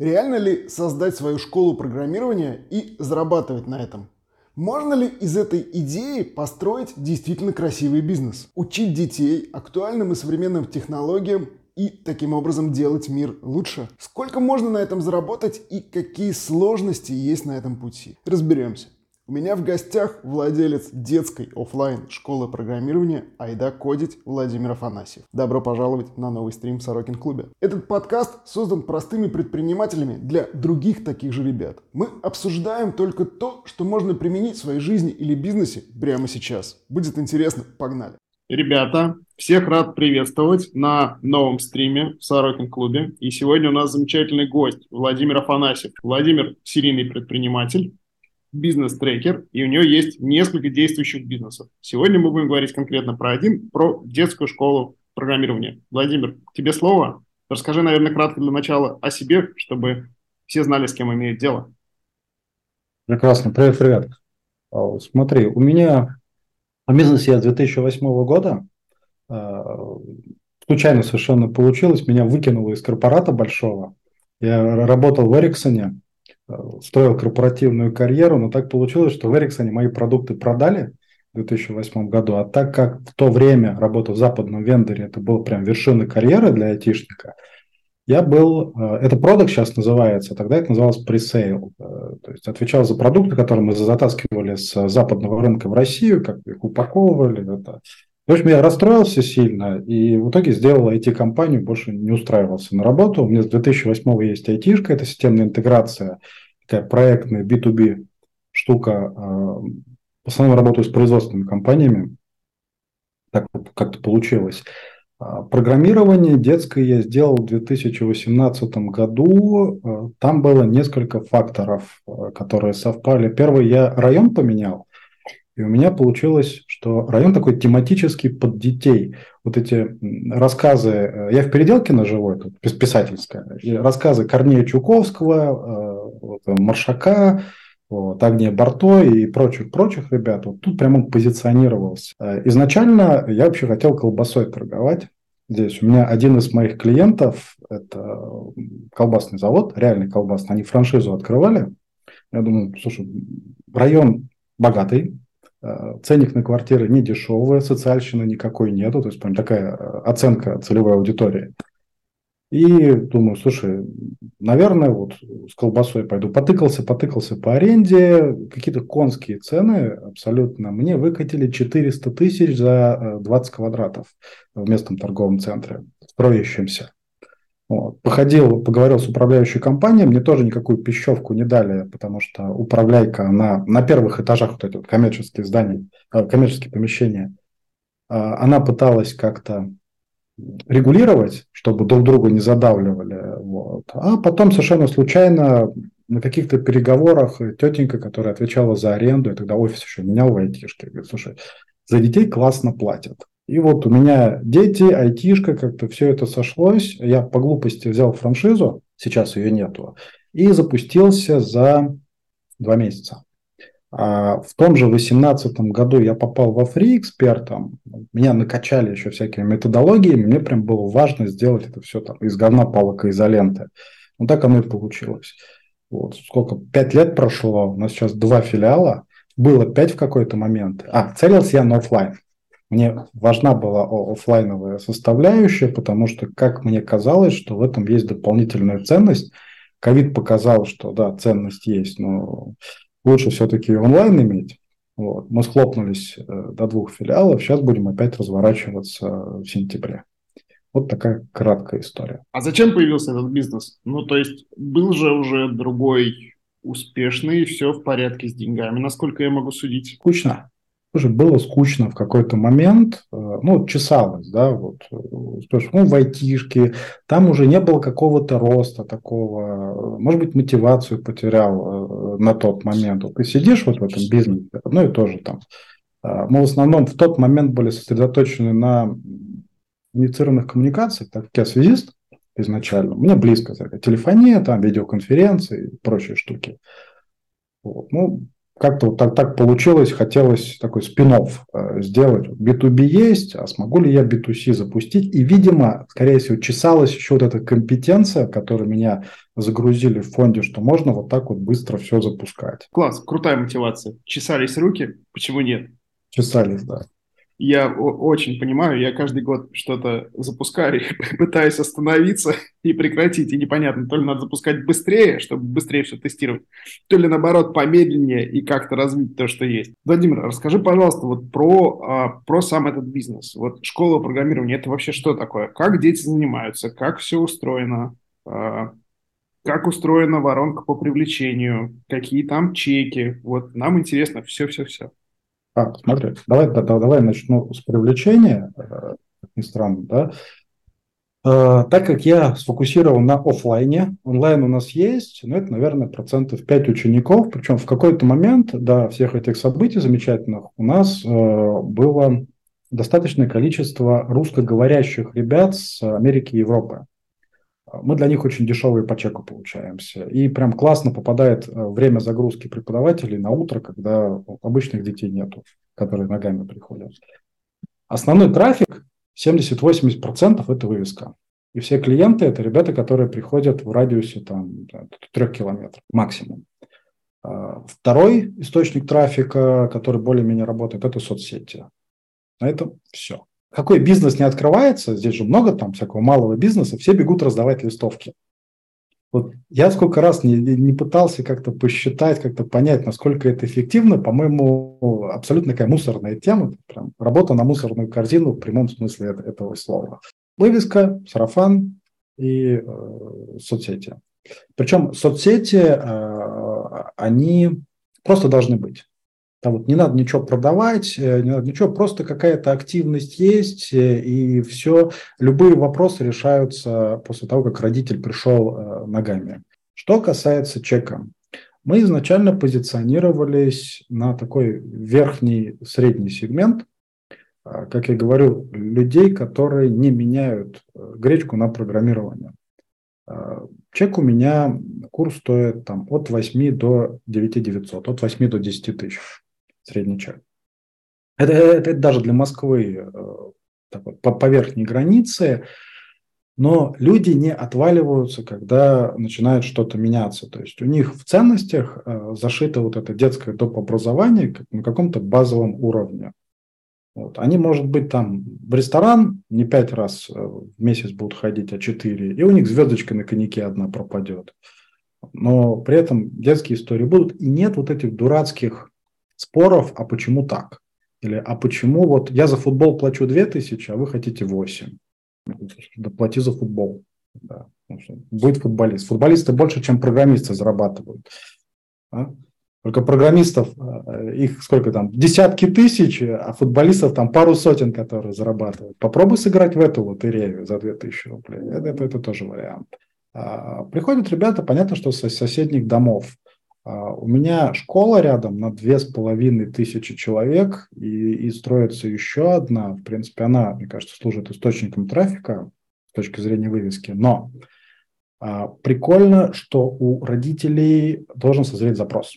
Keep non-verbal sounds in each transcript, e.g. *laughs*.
Реально ли создать свою школу программирования и зарабатывать на этом? Можно ли из этой идеи построить действительно красивый бизнес? Учить детей актуальным и современным технологиям и таким образом делать мир лучше? Сколько можно на этом заработать и какие сложности есть на этом пути? Разберемся. У меня в гостях владелец детской офлайн школы программирования Айда Кодить Владимир Афанасьев. Добро пожаловать на новый стрим в Сорокин клубе. Этот подкаст создан простыми предпринимателями для других таких же ребят. Мы обсуждаем только то, что можно применить в своей жизни или бизнесе прямо сейчас. Будет интересно, погнали. Ребята, всех рад приветствовать на новом стриме в Сорокин клубе. И сегодня у нас замечательный гость Владимир Афанасьев. Владимир – серийный предприниматель, бизнес-трекер, и у нее есть несколько действующих бизнесов. Сегодня мы будем говорить конкретно про один, про детскую школу программирования. Владимир, тебе слово. Расскажи, наверное, кратко для начала о себе, чтобы все знали, с кем имеют дело. Прекрасно. Привет, привет. А, смотри, у меня в бизнесе я с 2008 года. А, случайно совершенно получилось. Меня выкинуло из корпората большого. Я работал в Эриксоне строил корпоративную карьеру, но так получилось, что в Эриксоне мои продукты продали в 2008 году, а так как в то время работа в западном вендоре, это был прям вершина карьеры для айтишника, я был, э, это продукт сейчас называется, тогда это называлось пресейл, э, то есть отвечал за продукты, которые мы затаскивали с западного рынка в Россию, как их упаковывали, это в общем, я расстроился сильно и в итоге сделал IT-компанию, больше не устраивался на работу. У меня с 2008 есть IT, это системная интеграция, такая проектная B2B штука. А, в основном работаю с производственными компаниями. Так вот как-то получилось. А, программирование детское я сделал в 2018 году. А, там было несколько факторов, которые совпали. Первый, я район поменял. И у меня получилось, что район такой тематический под детей. Вот эти рассказы, э, я в Переделкино живу, это писательская, рассказы Корнея Чуковского, э, Маршака, вот, Агния Барто и прочих-прочих ребят. Вот тут прямо он позиционировался. Э, изначально я вообще хотел колбасой торговать. Здесь у меня один из моих клиентов, это колбасный завод, реальный колбасный, они франшизу открывали. Я думаю, слушай, район богатый, Э, ценник на квартиры не дешевый, социальщины никакой нету, то есть прям такая э, оценка целевой аудитории. И думаю, слушай, наверное, вот с колбасой пойду. Потыкался, потыкался по аренде, какие-то конские цены абсолютно. Мне выкатили 400 тысяч за 20 э, квадратов в местном торговом центре, строящемся. Вот. Походил, поговорил с управляющей компанией, мне тоже никакую пищевку не дали, потому что управляйка, она на первых этажах вот эти вот коммерческие здания, э, коммерческие помещения, э, она пыталась как-то регулировать, чтобы друг друга не задавливали. Вот. А потом совершенно случайно на каких-то переговорах тетенька, которая отвечала за аренду, я тогда офис еще менял в айтишке, говорит, слушай, за детей классно платят. И вот у меня дети, айтишка, как-то все это сошлось. Я по глупости взял франшизу, сейчас ее нету, и запустился за два месяца. А в том же 2018 году я попал во фри экспертом. Меня накачали еще всякими методологиями. Мне прям было важно сделать это все там из говна, палок и изоленты. Ну так оно и получилось. Вот сколько? Пять лет прошло. У нас сейчас два филиала. Было пять в какой-то момент. А, целился я на офлайн. Мне важна была офлайновая составляющая, потому что, как мне казалось, что в этом есть дополнительная ценность. Ковид показал, что да, ценность есть, но лучше все-таки онлайн иметь. Вот. Мы схлопнулись э, до двух филиалов, сейчас будем опять разворачиваться в сентябре. Вот такая краткая история. А зачем появился этот бизнес? Ну, то есть был же уже другой успешный, все в порядке с деньгами, насколько я могу судить. Скучно. Слушай, было скучно в какой-то момент, э, ну, чесалось, да, вот, э, ну, в айтишке, там уже не было какого-то роста такого, может быть, мотивацию потерял э, на тот момент. Вот ты сидишь вот в этом бизнесе, ну и тоже там. Мы в основном в тот момент были сосредоточены на инициированных коммуникациях, так как я связист изначально, мне близко телефония, там, видеоконференции и прочие штуки. Вот. Ну, как-то вот так, так получилось, хотелось такой спин э, сделать. B2B есть, а смогу ли я B2C запустить? И, видимо, скорее всего, чесалась еще вот эта компетенция, которую меня загрузили в фонде, что можно вот так вот быстро все запускать. Класс, крутая мотивация. Чесались руки, почему нет? Чесались, да я очень понимаю, я каждый год что-то запускаю *laughs* пытаюсь остановиться *laughs* и прекратить. И непонятно, то ли надо запускать быстрее, чтобы быстрее все тестировать, то ли наоборот помедленнее и как-то развить то, что есть. Владимир, расскажи, пожалуйста, вот про, а, про сам этот бизнес. Вот школа программирования, это вообще что такое? Как дети занимаются? Как все устроено? А, как устроена воронка по привлечению? Какие там чеки? Вот нам интересно все-все-все. А, смотри, давай, да, давай начну с привлечения, э, как ни странно, да. Э, так как я сфокусирован на офлайне, онлайн у нас есть, но это, наверное, процентов 5 учеников, причем в какой-то момент до всех этих событий замечательных у нас э, было достаточное количество русскоговорящих ребят с Америки и Европы мы для них очень дешевые по чеку получаемся. И прям классно попадает э, время загрузки преподавателей на утро, когда обычных детей нету, которые ногами приходят. Основной трафик 70-80% это вывеска. И все клиенты это ребята, которые приходят в радиусе там, 3 километров максимум. А, второй источник трафика, который более-менее работает, это соцсети. На этом все какой бизнес не открывается, здесь же много там всякого малого бизнеса, все бегут раздавать листовки. Вот я сколько раз не, не пытался как-то посчитать, как-то понять, насколько это эффективно. По-моему, абсолютно такая мусорная тема. Прям работа на мусорную корзину в прямом смысле этого слова. Вывеска, сарафан и э, соцсети. Причем соцсети, э, они просто должны быть. Там вот не надо ничего продавать, э, не надо ничего, просто какая-то активность есть, э, и все, любые вопросы решаются после того, как родитель пришел э, ногами. Что касается чека, мы изначально позиционировались на такой верхний средний сегмент, как я говорю, людей, которые не меняют гречку на программирование. Чек у меня, курс стоит там, от 8 до 9 900, от 8 до 10 тысяч средний чек. Это, это, это даже для Москвы э, такой, по, по верхней границе, но люди не отваливаются, когда начинает что-то меняться. То есть у них в ценностях э, зашито вот это детское доп. образование на каком-то базовом уровне. Вот. Они, может быть, там в ресторан не пять раз э, в месяц будут ходить, а четыре, и у них звездочка на коньяке одна пропадет. Но при этом детские истории будут, и нет вот этих дурацких споров, а почему так? Или а почему вот я за футбол плачу 2000, а вы хотите 8? Да плати за футбол. Да. Будет футболист. Футболисты больше, чем программисты зарабатывают. А? Только программистов, э, их сколько там, десятки тысяч, а футболистов там пару сотен, которые зарабатывают. Попробуй сыграть в эту лотерею за 2000 рублей. Это, это, это тоже вариант. А, приходят ребята, понятно, что со соседних домов. А, у меня школа рядом на две с половиной тысячи человек, и, и строится еще одна. В принципе, она, мне кажется, служит источником трафика с точки зрения вывески. Но а, прикольно, что у родителей должен созреть запрос.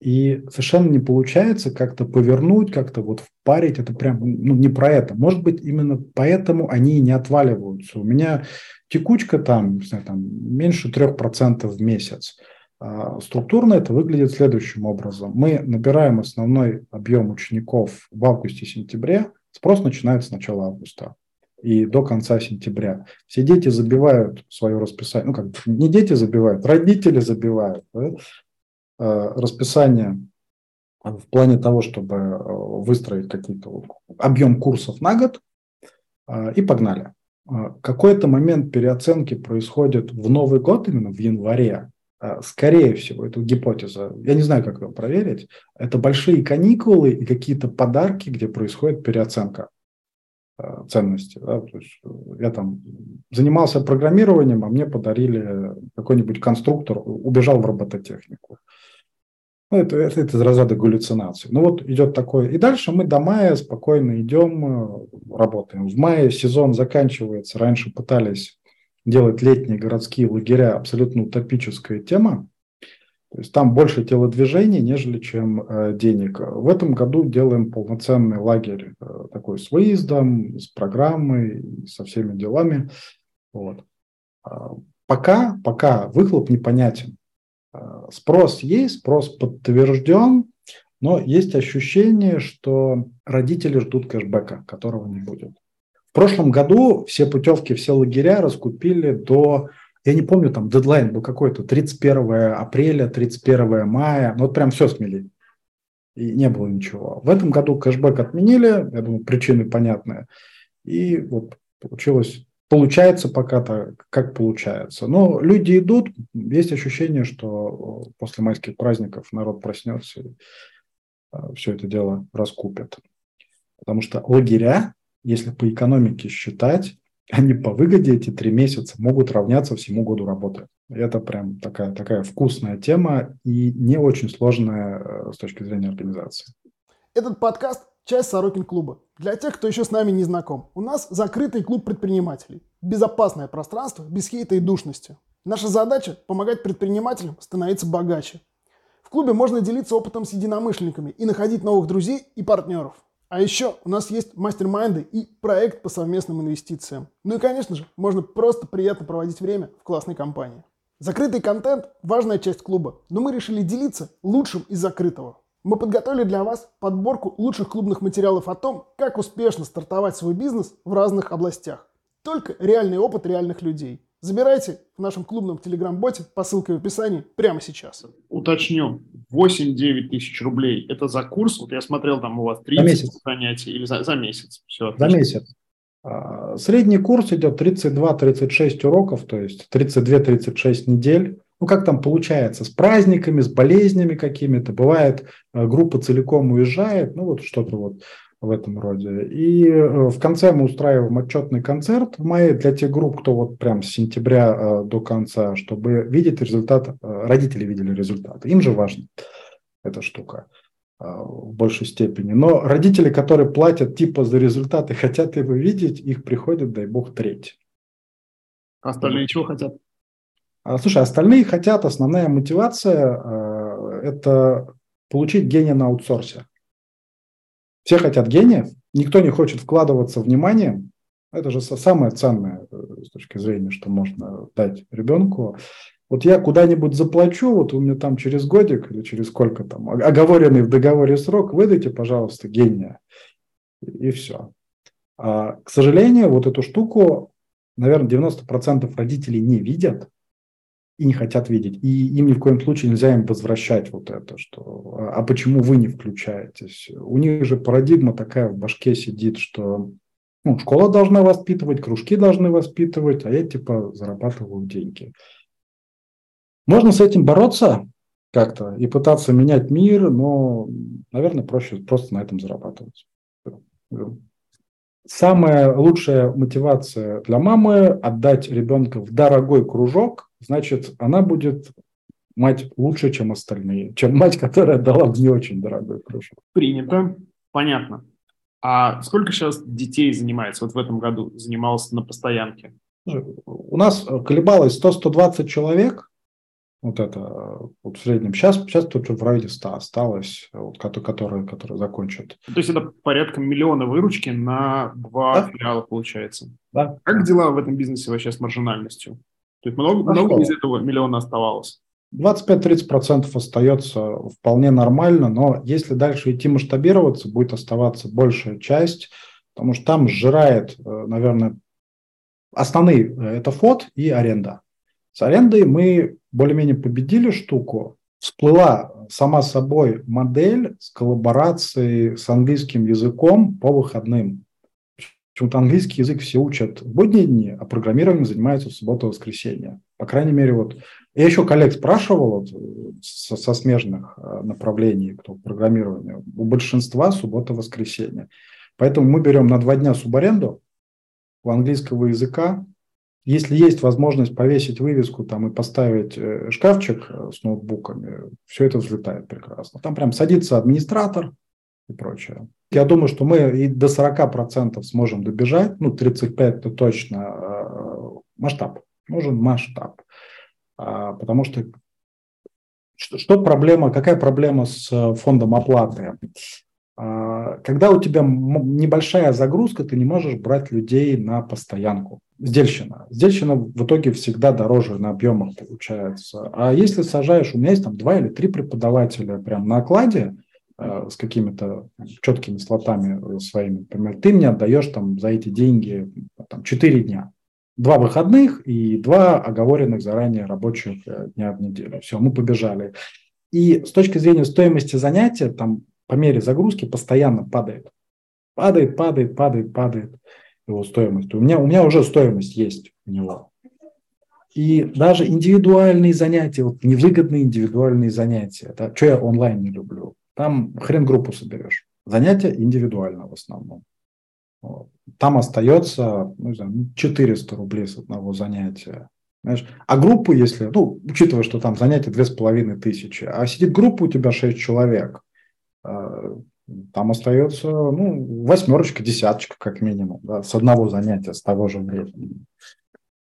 И совершенно не получается как-то повернуть, как-то вот впарить. Это прям ну, не про это. Может быть, именно поэтому они не отваливаются. У меня текучка там, не знаю, там меньше 3% в месяц. А, структурно это выглядит следующим образом. Мы набираем основной объем учеников в августе-сентябре. Спрос начинается с начала августа и до конца сентября. Все дети забивают свое расписание. Ну, как не дети забивают, родители забивают да? А, расписание в плане того, чтобы э, выстроить какие-то объем курсов на год а, и погнали. Какой-то момент переоценки происходит в Новый год, именно в январе, скорее всего, эту гипотезу, я не знаю, как ее проверить, это большие каникулы и какие-то подарки, где происходит переоценка а, ценности. Да? То есть я там занимался программированием, а мне подарили какой-нибудь конструктор, убежал в робототехнику. Ну, это, это, это из разряда галлюцинаций. Ну вот идет такое. И дальше мы до мая спокойно идем, э, работаем. В мае сезон заканчивается. Раньше пытались делать летние городские лагеря абсолютно утопическая тема. То есть там больше телодвижений, нежели чем э, денег. В этом году делаем полноценный лагерь э, такой с выездом, с программой, со всеми делами. Вот. А, пока, пока выхлоп непонятен. А, спрос есть, спрос подтвержден, но есть ощущение, что родители ждут кэшбэка, которого не будет. В прошлом году все путевки, все лагеря раскупили до я не помню, там дедлайн был какой-то, 31 апреля, 31 мая, ну вот прям все смели. И не было ничего. В этом году кэшбэк отменили, я думаю, причины понятные. И вот получилось, получается пока-то, как получается. Но люди идут, есть ощущение, что после майских праздников народ проснется и а, все это дело раскупят. Потому что лагеря, если по экономике считать, *laughs* они по выгоде эти три месяца могут равняться всему году работы. Это прям такая, такая вкусная тема и не очень сложная э, с точки зрения организации. Этот подкаст – часть Сорокин клуба. Для тех, кто еще с нами не знаком, у нас закрытый клуб предпринимателей. Безопасное пространство, без хейта и душности. Наша задача – помогать предпринимателям становиться богаче. В клубе можно делиться опытом с единомышленниками и находить новых друзей и партнеров – а еще у нас есть мастер-майнды и проект по совместным инвестициям. Ну и, конечно же, можно просто приятно проводить время в классной компании. Закрытый контент – важная часть клуба, но мы решили делиться лучшим из закрытого. Мы подготовили для вас подборку лучших клубных материалов о том, как успешно стартовать свой бизнес в разных областях. Только реальный опыт реальных людей – Забирайте в нашем клубном телеграм-боте по ссылке в описании прямо сейчас. Уточню, 8-9 тысяч рублей – это за курс? Вот я смотрел, там у вас 30 за месяц. занятий или за, за месяц? Все, за месяц. А, средний курс идет 32-36 уроков, то есть 32-36 недель. Ну, как там получается, с праздниками, с болезнями какими-то. Бывает, а, группа целиком уезжает, ну, вот что-то вот в этом роде. И э, в конце мы устраиваем отчетный концерт в мае для тех групп, кто вот прям с сентября э, до конца, чтобы видеть результат, э, родители видели результат. Им же важно эта штука в большей степени. Но родители, которые платят типа за результаты, *laughs* хотят его видеть, их приходит, дай бог, треть. Остальные чего хотят? А, слушай, остальные хотят, основная мотивация – это получить гения на аутсорсе. Все хотят гениев, никто не хочет вкладываться вниманием. Это же самое ценное э, с точки зрения, что можно дать ребенку. Вот я куда-нибудь заплачу, вот у меня там через годик или через сколько там, оговоренный в договоре срок, выдайте, пожалуйста, гения. И все. А, к сожалению, вот эту штуку, наверное, 90% родителей не видят, и не хотят видеть. И им ни в коем случае нельзя им возвращать вот это, что а, а почему вы не включаетесь? У них же парадигма такая в башке сидит, что ну, школа должна воспитывать, кружки должны воспитывать, а я типа зарабатываю деньги. Можно с этим бороться как-то и пытаться менять мир, но, наверное, проще просто на этом зарабатывать. Самая лучшая мотивация для мамы – отдать ребенка в дорогой кружок, значит, она будет мать лучше, чем остальные, чем мать, которая дала в не очень дорогой кружок. Принято, понятно. А сколько сейчас детей занимается вот в этом году, занималось на постоянке? У нас колебалось 100-120 человек, вот это вот в среднем. Сейчас, сейчас тут в районе 100 осталось, вот, которые, которые закончат. То есть это порядка миллиона выручки на два да? филиала получается. Да. Как дела в этом бизнесе вообще с маржинальностью? То есть много, много из этого миллиона оставалось? 25-30% остается вполне нормально, но если дальше идти масштабироваться, будет оставаться большая часть, потому что там сжирает, э, наверное, основные э, – это фот и аренда. С арендой мы более-менее победили штуку. Всплыла сама собой модель с коллаборацией с английским языком по выходным. Почему-то английский язык все учат в будние дни, а программированием занимаются в субботу и воскресенье. По крайней мере, вот я еще коллег спрашивал вот, со, со смежных э, направлений, кто в программировании. У большинства суббота воскресенье. Поэтому мы берем на два дня субаренду у английского языка, если есть возможность повесить вывеску там и поставить э, шкафчик э, с ноутбуками, все это взлетает прекрасно. Там прям садится администратор и прочее. Я думаю, что мы и до 40% сможем добежать, ну, 35% это точно э, масштаб. Нужен масштаб. А, потому что что, проблема, какая проблема с э, фондом оплаты? А, когда у тебя небольшая загрузка, ты не можешь брать людей на постоянку. Сдельщина. Сдельщина в итоге всегда дороже на объемах получается. А если сажаешь, у меня есть там два или три преподавателя прям на окладе, с какими-то четкими слотами своими, например, ты мне отдаешь там за эти деньги там, 4 дня. Два выходных и два оговоренных заранее рабочих э, дня в неделю. Все, мы побежали. И с точки зрения стоимости занятия, там по мере загрузки постоянно падает. Падает, падает, падает, падает его стоимость. У меня, у меня уже стоимость есть у него. И даже индивидуальные занятия, вот невыгодные индивидуальные занятия, да, что я онлайн не люблю, там хрен группу соберешь. Занятия индивидуально в основном. Там остается ну, не знаю, 400 рублей с одного занятия. Знаешь? А группу, если, ну, учитывая, что там занятия тысячи, а сидит группа у тебя 6 человек, а, там остается ну, восьмерочка, десяточка как минимум, да, с одного занятия, с того же времени.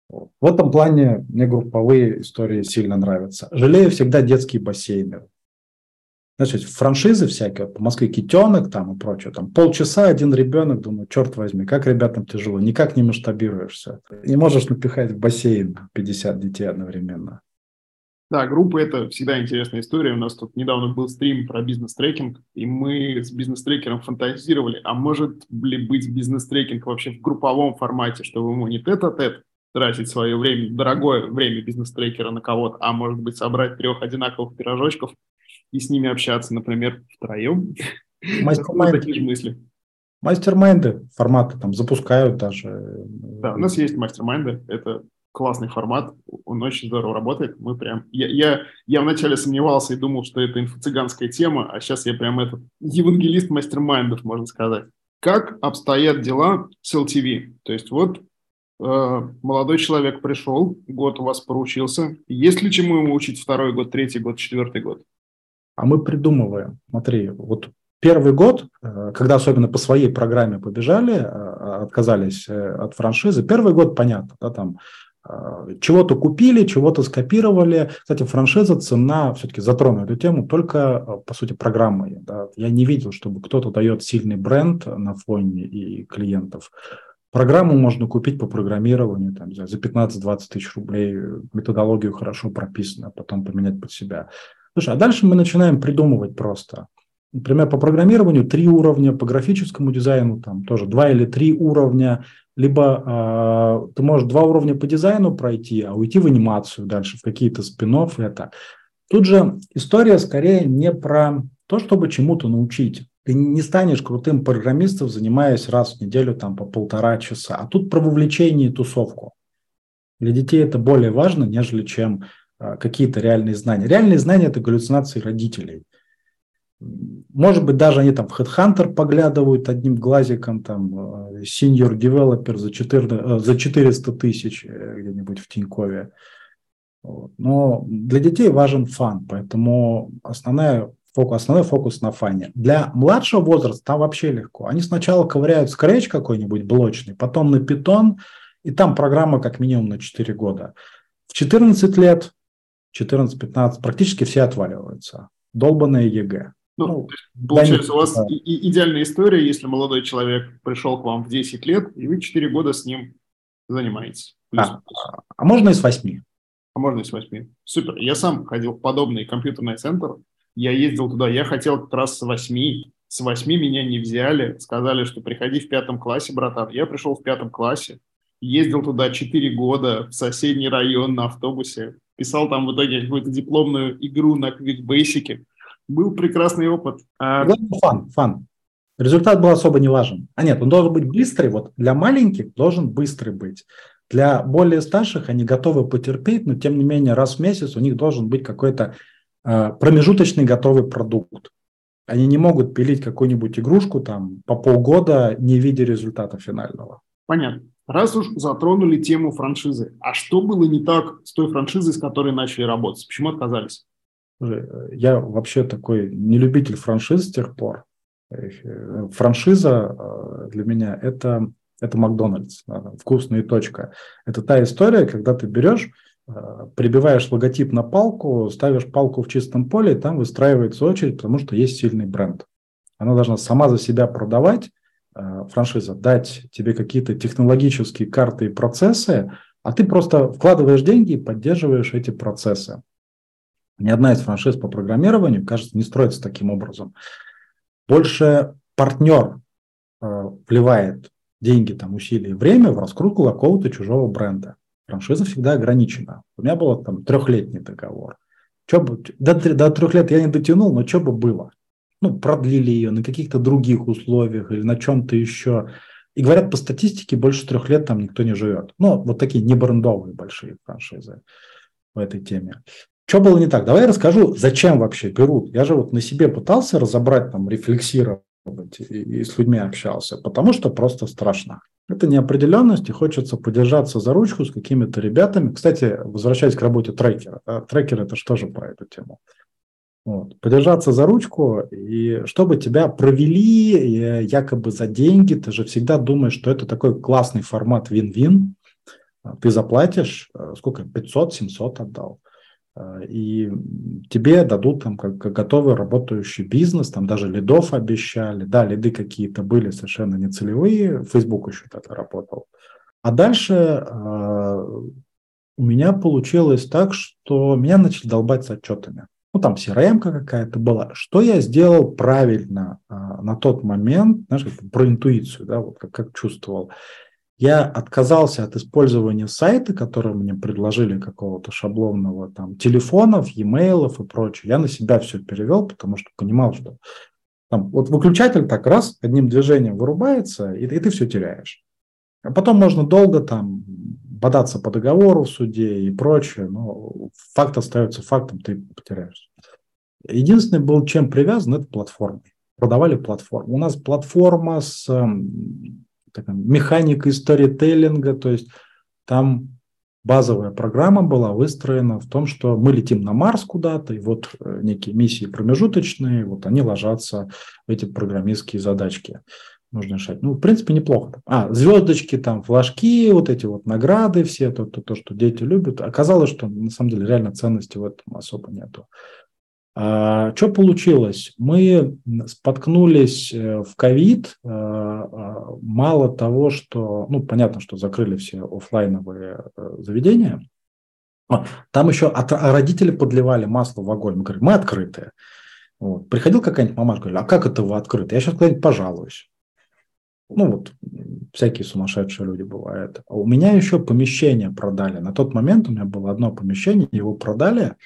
Вот. В этом плане мне групповые истории сильно нравятся. Жалею всегда детские бассейны. Значит, франшизы всякие, по Москве китенок там и прочее, там полчаса один ребенок, думаю, черт возьми, как ребятам тяжело, никак не масштабируешься. Не можешь напихать в бассейн 50 детей одновременно. Да, группы – это всегда интересная история. У нас тут недавно был стрим про бизнес-трекинг, и мы с бизнес-трекером фантазировали, а может ли быть бизнес-трекинг вообще в групповом формате, чтобы ему не тет-а-тет тратить свое время, дорогое время бизнес-трекера на кого-то, а может быть собрать трех одинаковых пирожочков и с ними общаться, например, втроем. Мастер-майнды. такие же мысли. Мастер-майнды форматы там запускают даже. Да, у нас есть мастер-майнды. Это классный формат, он очень здорово работает. Мы прям, я, я, я вначале сомневался и думал, что это инфо-цыганская тема, а сейчас я прям этот евангелист мастер-майндов, можно сказать. Как обстоят дела с LTV? То есть вот э, молодой человек пришел, год у вас поручился. Есть ли чему ему учить второй год, третий год, четвертый год? А мы придумываем. Смотри, вот первый год, э, когда особенно по своей программе побежали, э, отказались э, от франшизы, первый год понятно, да, там а, чего-то купили, чего-то скопировали. Кстати, франшиза, цена, все-таки затрону эту тему, только, а, по сути, программой. Да. Я не видел, чтобы кто-то дает сильный бренд на фоне и клиентов. Программу можно купить по программированию там, за 15-20 тысяч рублей, методологию хорошо прописано, потом поменять под себя. Слушай, а дальше мы начинаем придумывать просто. Например, по программированию три уровня, по графическому дизайну там тоже два или три уровня, либо э, ты можешь два уровня по дизайну пройти, а уйти в анимацию дальше, в какие-то спин это. Тут же история скорее не про то, чтобы чему-то научить. Ты не станешь крутым программистом, занимаясь раз в неделю там по полтора часа. А тут про вовлечение и тусовку. Для детей это более важно, нежели чем какие-то реальные знания. Реальные знания – это галлюцинации родителей. Может быть, даже они там в Headhunter поглядывают одним глазиком, там, э, senior developer за, 14, э, за 400 тысяч э, где-нибудь в Тинькове. Но для детей важен fun, поэтому основная фокус, основной фокус на fun е. Для младшего возраста там вообще легко. Они сначала ковыряют Scratch какой-нибудь блочный, потом на Python, и там программа как минимум на 4 года. В 14 лет, 14-15, практически все отваливаются. Долбанное ЕГЭ. Ну, ну получается, да, у вас да. и, идеальная история, если молодой человек пришел к вам в 10 лет, и вы 4 года с ним занимаетесь. А, а можно и с 8. А можно и с 8. Супер. Я сам ходил в подобный компьютерный центр. Я ездил туда, я хотел как раз с 8. С 8 меня не взяли, сказали, что приходи в пятом классе, братан. Я пришел в пятом классе, ездил туда 4 года в соседний район на автобусе, писал там в итоге какую-то дипломную игру на Basic был прекрасный опыт. А... Фан, фан. Результат был особо не важен. А нет, он должен быть быстрый. Вот для маленьких должен быстрый быть. Для более старших они готовы потерпеть, но тем не менее раз в месяц у них должен быть какой-то э, промежуточный готовый продукт. Они не могут пилить какую-нибудь игрушку там по полгода, не видя результата финального. Понятно. Раз уж затронули тему франшизы, а что было не так с той франшизой, с которой начали работать? Почему отказались? Я вообще такой не любитель франшиз с тех пор. Э, франшиза э, для меня это, это Макдональдс, вкусная точка. Это та история, когда ты берешь прибиваешь логотип на палку, ставишь палку в чистом поле, и там выстраивается очередь, потому что есть сильный бренд. Она должна сама за себя продавать, франшиза, дать тебе какие-то технологические карты и процессы, а ты просто вкладываешь деньги и поддерживаешь эти процессы. Ни одна из франшиз по программированию, кажется, не строится таким образом. Больше партнер э, вливает деньги, там, усилия и время в раскрутку какого-то чужого бренда. Франшиза всегда ограничена. У меня был там трехлетний договор. Что бы, до, до трех лет я не дотянул, но что бы было? Ну, продлили ее на каких-то других условиях или на чем-то еще. И говорят, по статистике больше трех лет там никто не живет. Ну, вот такие не брендовые большие франшизы в этой теме. Что было не так? Давай я расскажу, зачем вообще берут. Я же вот на себе пытался разобрать, там, рефлексировать и, и с людьми общался, потому что просто страшно. Это неопределенность, и хочется подержаться за ручку с какими-то ребятами. Кстати, возвращаясь к работе трекера. Да, трекер – это что же про эту тему? Вот. Подержаться за ручку, и чтобы тебя провели якобы за деньги, ты же всегда думаешь, что это такой классный формат вин-вин. Ты заплатишь, э, сколько, 500-700 отдал. Э, и тебе дадут там как, готовый работающий бизнес, там даже лидов обещали, да, лиды какие-то были совершенно нецелевые, Facebook еще тогда работал. А дальше э, у меня получилось так, что меня начали долбать с отчетами. Ну, там CRM какая-то была. Что я сделал правильно э, на тот момент, знаешь, про интуицию, да, вот как, как чувствовал. Я отказался от использования сайта, который мне предложили какого-то шаблонного там телефонов, e-mail и прочее. Я на себя все перевел, потому что понимал, что там, вот выключатель так раз одним движением вырубается, и, и ты все теряешь. А потом можно долго там бодаться по договору в суде и прочее, но факт остается фактом, ты потеряешь. Единственный был чем привязан, это платформой. Продавали платформу. У нас платформа с эм, такая механика сторителлинга, то есть там базовая программа была выстроена в том, что мы летим на Марс куда-то, и вот э, некие миссии промежуточные, вот они ложатся в эти программистские задачки. Нужно решать. Ну, в принципе, неплохо. А, звездочки, там, флажки, вот эти вот награды все, то, то, то, что дети любят. Оказалось, что на самом деле реально ценности в этом особо нету. А, что получилось? Мы споткнулись э, в ковид. А, а, мало того, что, ну, понятно, что закрыли все офлайновые э, заведения, там еще от, родители подливали масло в огонь. Мы говорим, мы открытые. Вот. Приходил какая-нибудь мамаша, говорит, а как это вы открыты? Я сейчас куда-нибудь пожалуюсь. Ну, вот всякие сумасшедшие люди бывают. А у меня еще помещение продали. На тот момент у меня было одно помещение, его продали,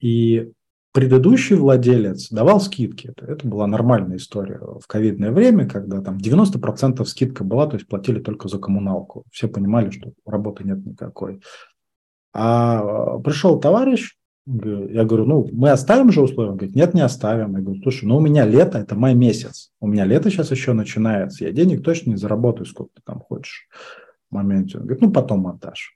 и предыдущий владелец давал скидки. Это, была нормальная история в ковидное время, когда там 90% скидка была, то есть платили только за коммуналку. Все понимали, что работы нет никакой. А пришел товарищ, я говорю, ну, мы оставим же условия? Он говорит, нет, не оставим. Я говорю, слушай, ну, у меня лето, это май месяц. У меня лето сейчас еще начинается. Я денег точно не заработаю, сколько ты там хочешь в моменте. Он говорит, ну, потом отдашь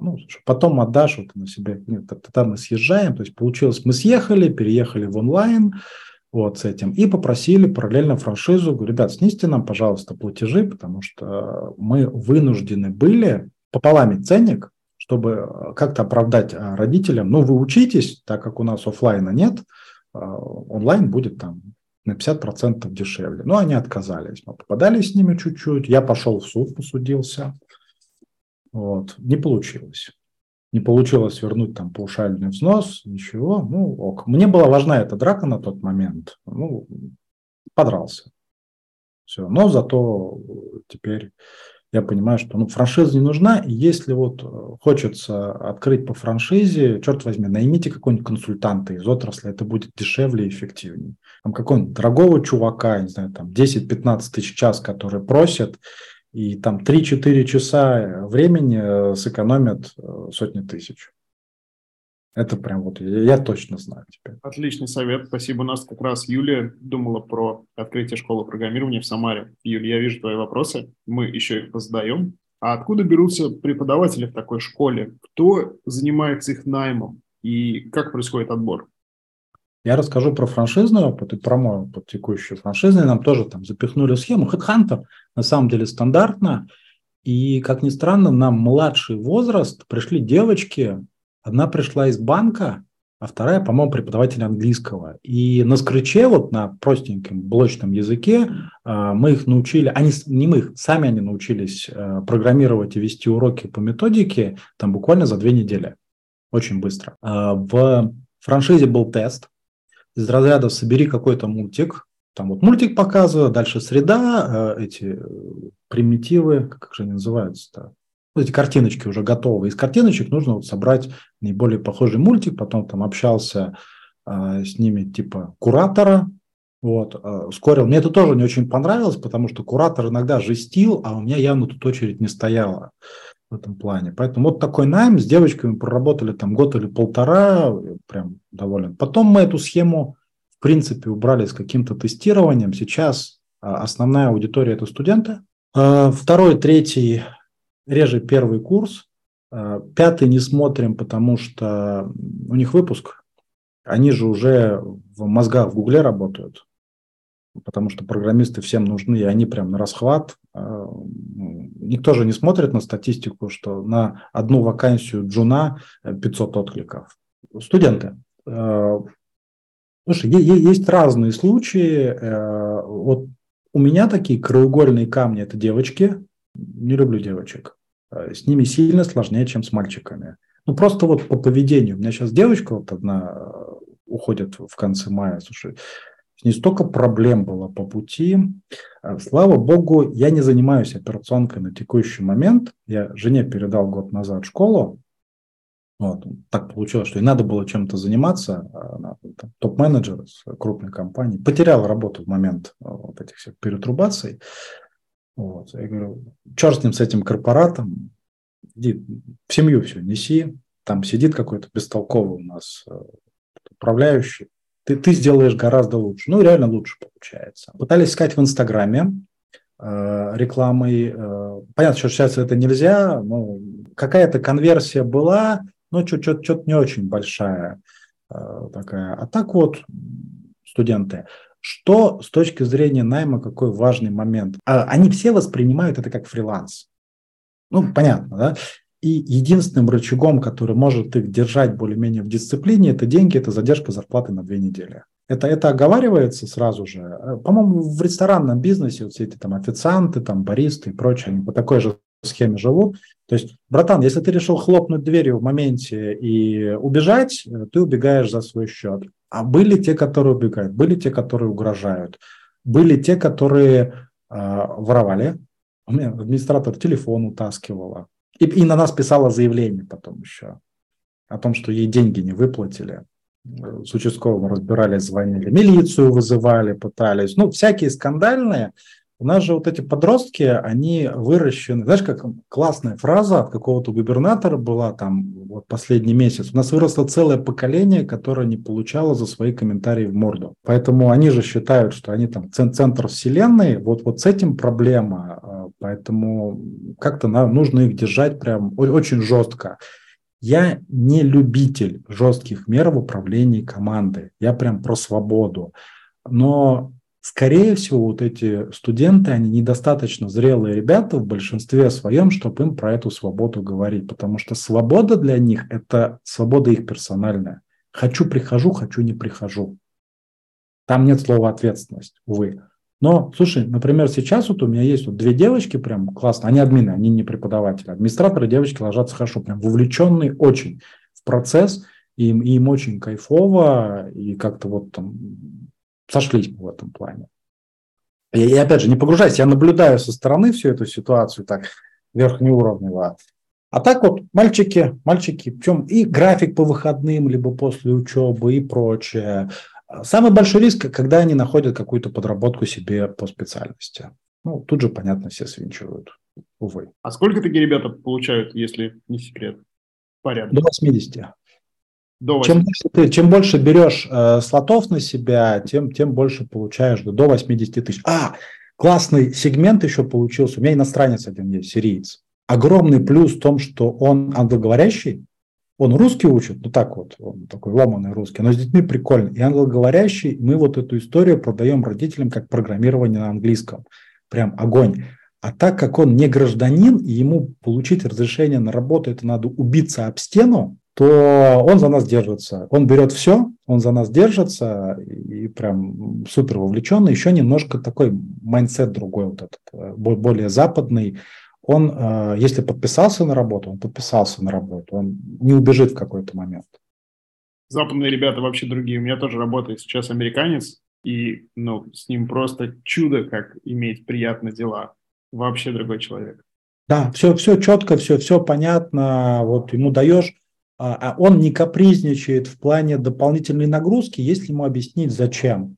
ну, потом отдашь вот на себе, нет, тогда мы съезжаем, то есть получилось, мы съехали, переехали в онлайн, вот с этим, и попросили параллельно франшизу, говорю, ребят, снизьте нам, пожалуйста, платежи, потому что мы вынуждены были пополамить ценник, чтобы как-то оправдать а, родителям, ну, вы учитесь, так как у нас офлайна нет, а, онлайн будет там на 50% дешевле. Но они отказались. Мы попадали с ними чуть-чуть. Я пошел в суд, посудился. Вот. Не получилось. Не получилось вернуть там паушальный взнос, ничего. Ну, ок. Мне была важна эта драка на тот момент. Ну, подрался. Все. Но зато теперь я понимаю, что ну, франшиза не нужна. И если вот э, хочется открыть по франшизе, черт возьми, наймите какого-нибудь консультанта из отрасли, это будет дешевле и эффективнее. Там какого-нибудь дорогого чувака, не знаю, там 10-15 тысяч час, который просят, и там 3-4 часа времени э, сэкономят э, сотни тысяч. Это прям вот я, точно знаю теперь. Отличный совет, спасибо. У нас как раз Юлия думала про открытие школы программирования в Самаре. Юлия, я вижу твои вопросы, мы еще их позадаем. А откуда берутся преподаватели в такой школе? Кто занимается их наймом и как происходит отбор? Я расскажу про франшизный опыт и про мой опыт текущий. Франшизный нам тоже там запихнули схему. HeadHunter на самом деле стандартно. И, как ни странно, на младший возраст пришли девочки. Одна пришла из банка, а вторая, по-моему, преподаватель английского. И на скриче, вот на простеньком блочном языке, а, мы их научили, они, не мы их, сами они научились а, программировать и вести уроки по методике там буквально за две недели. Очень быстро. А, в франшизе был тест из разряда «собери какой-то мультик», там вот мультик показываю, дальше среда, эти примитивы, как же они называются-то? вот эти картиночки уже готовы. Из картиночек нужно вот собрать наиболее похожий мультик, потом там общался э, с ними типа куратора, вот, э, ускорил. Мне это тоже не очень понравилось, потому что куратор иногда жестил, а у меня явно тут очередь не стояла в этом плане. Поэтому вот такой найм с девочками проработали там год или полтора, прям доволен. Потом мы эту схему, в принципе, убрали с каким-то тестированием. Сейчас основная аудитория – это студенты. Второй, третий реже первый курс, а, пятый не смотрим, потому что у них выпуск, они же уже в мозгах в Гугле работают, потому что программисты всем нужны, и они прям на расхват. А, никто же не смотрит на статистику, что на одну вакансию джуна 500 откликов. Студенты. А, слушай, есть разные случаи. Вот у меня такие краеугольные камни – это девочки, не люблю девочек. Э, с ними сильно сложнее, чем с мальчиками. Ну, просто вот по поведению. У меня сейчас девочка вот одна э, уходит в конце мая. Слушай, с ней столько проблем было по пути. Э, слава богу, я не занимаюсь операционкой на текущий момент. Я жене передал год назад школу. Вот. Так получилось, что и надо было чем-то заниматься. Топ-менеджер с крупной компании. Потерял работу в момент вот этих всех перетрубаций. Вот. Я говорю, черт с ним, с этим корпоратом, иди в семью все неси, там сидит какой-то бестолковый у нас э, управляющий, ты, ты сделаешь гораздо лучше. Ну, реально лучше получается. Пытались искать в Инстаграме э, рекламой. Э, понятно, что сейчас это нельзя, но какая-то конверсия была, но что-то не очень большая э, такая. А так вот, студенты. Что с точки зрения найма, какой важный момент? А, они все воспринимают это как фриланс. Ну, понятно, да? И единственным рычагом, который может их держать более-менее в дисциплине, это деньги, это задержка зарплаты на две недели. Это, это оговаривается сразу же. По-моему, в ресторанном бизнесе вот все эти там официанты, там баристы и прочее, они по такой же схеме живут. То есть, братан, если ты решил хлопнуть дверью в моменте и убежать, ты убегаешь за свой счет. А были те, которые убегают, были те, которые угрожают, были те, которые э, воровали. У меня администратор телефон утаскивала. И, и на нас писала заявление потом еще о том, что ей деньги не выплатили. С участковым разбирались, звонили, милицию вызывали, пытались. Ну, всякие скандальные. У нас же вот эти подростки, они выращены. Знаешь, как классная фраза от какого-то губернатора была там вот последний месяц. У нас выросло целое поколение, которое не получало за свои комментарии в морду. Поэтому они же считают, что они там центр вселенной. Вот, вот с этим проблема. Поэтому как-то нужно их держать прям очень жестко. Я не любитель жестких мер в управлении командой. Я прям про свободу. Но Скорее всего, вот эти студенты, они недостаточно зрелые ребята в большинстве своем, чтобы им про эту свободу говорить, потому что свобода для них – это свобода их персональная. Хочу – прихожу, хочу – не прихожу. Там нет слова ответственность, увы. Но, слушай, например, сейчас вот у меня есть вот две девочки прям классно, они админы, они не преподаватели. Администраторы девочки ложатся хорошо, прям вовлеченные очень в процесс, им, им очень кайфово, и как-то вот там сошлись в этом плане. И, и опять же, не погружайся, я наблюдаю со стороны всю эту ситуацию так верхнеуровнево. А так вот, мальчики, мальчики, причем и график по выходным, либо после учебы и прочее. Самый большой риск, когда они находят какую-то подработку себе по специальности. Ну, тут же, понятно, все свинчивают, увы. А сколько такие ребята получают, если не секрет? Порядок. До 80. До чем, больше ты, чем больше берешь э, слотов на себя, тем, тем больше получаешь до 80 тысяч. А, классный сегмент еще получился. У меня иностранец один есть, сириец. Огромный плюс в том, что он англоговорящий, он русский учит, ну так вот, он такой ломаный русский, но с детьми прикольно. И англоговорящий, мы вот эту историю продаем родителям как программирование на английском. Прям огонь. А так как он не гражданин, и ему получить разрешение на работу, это надо убиться об стену, то он за нас держится. Он берет все, он за нас держится и прям супер вовлеченный. Еще немножко такой mindset другой, вот этот, э, более западный. Он, э, если подписался на работу, он подписался на работу, он не убежит в какой-то момент. Западные ребята вообще другие. У меня тоже работает сейчас американец, и ну, с ним просто чудо, как иметь приятные дела. Вообще другой человек. Да, все, все четко, все, все понятно. Вот ему даешь а, а он не капризничает в плане дополнительной нагрузки, если ему объяснить, зачем.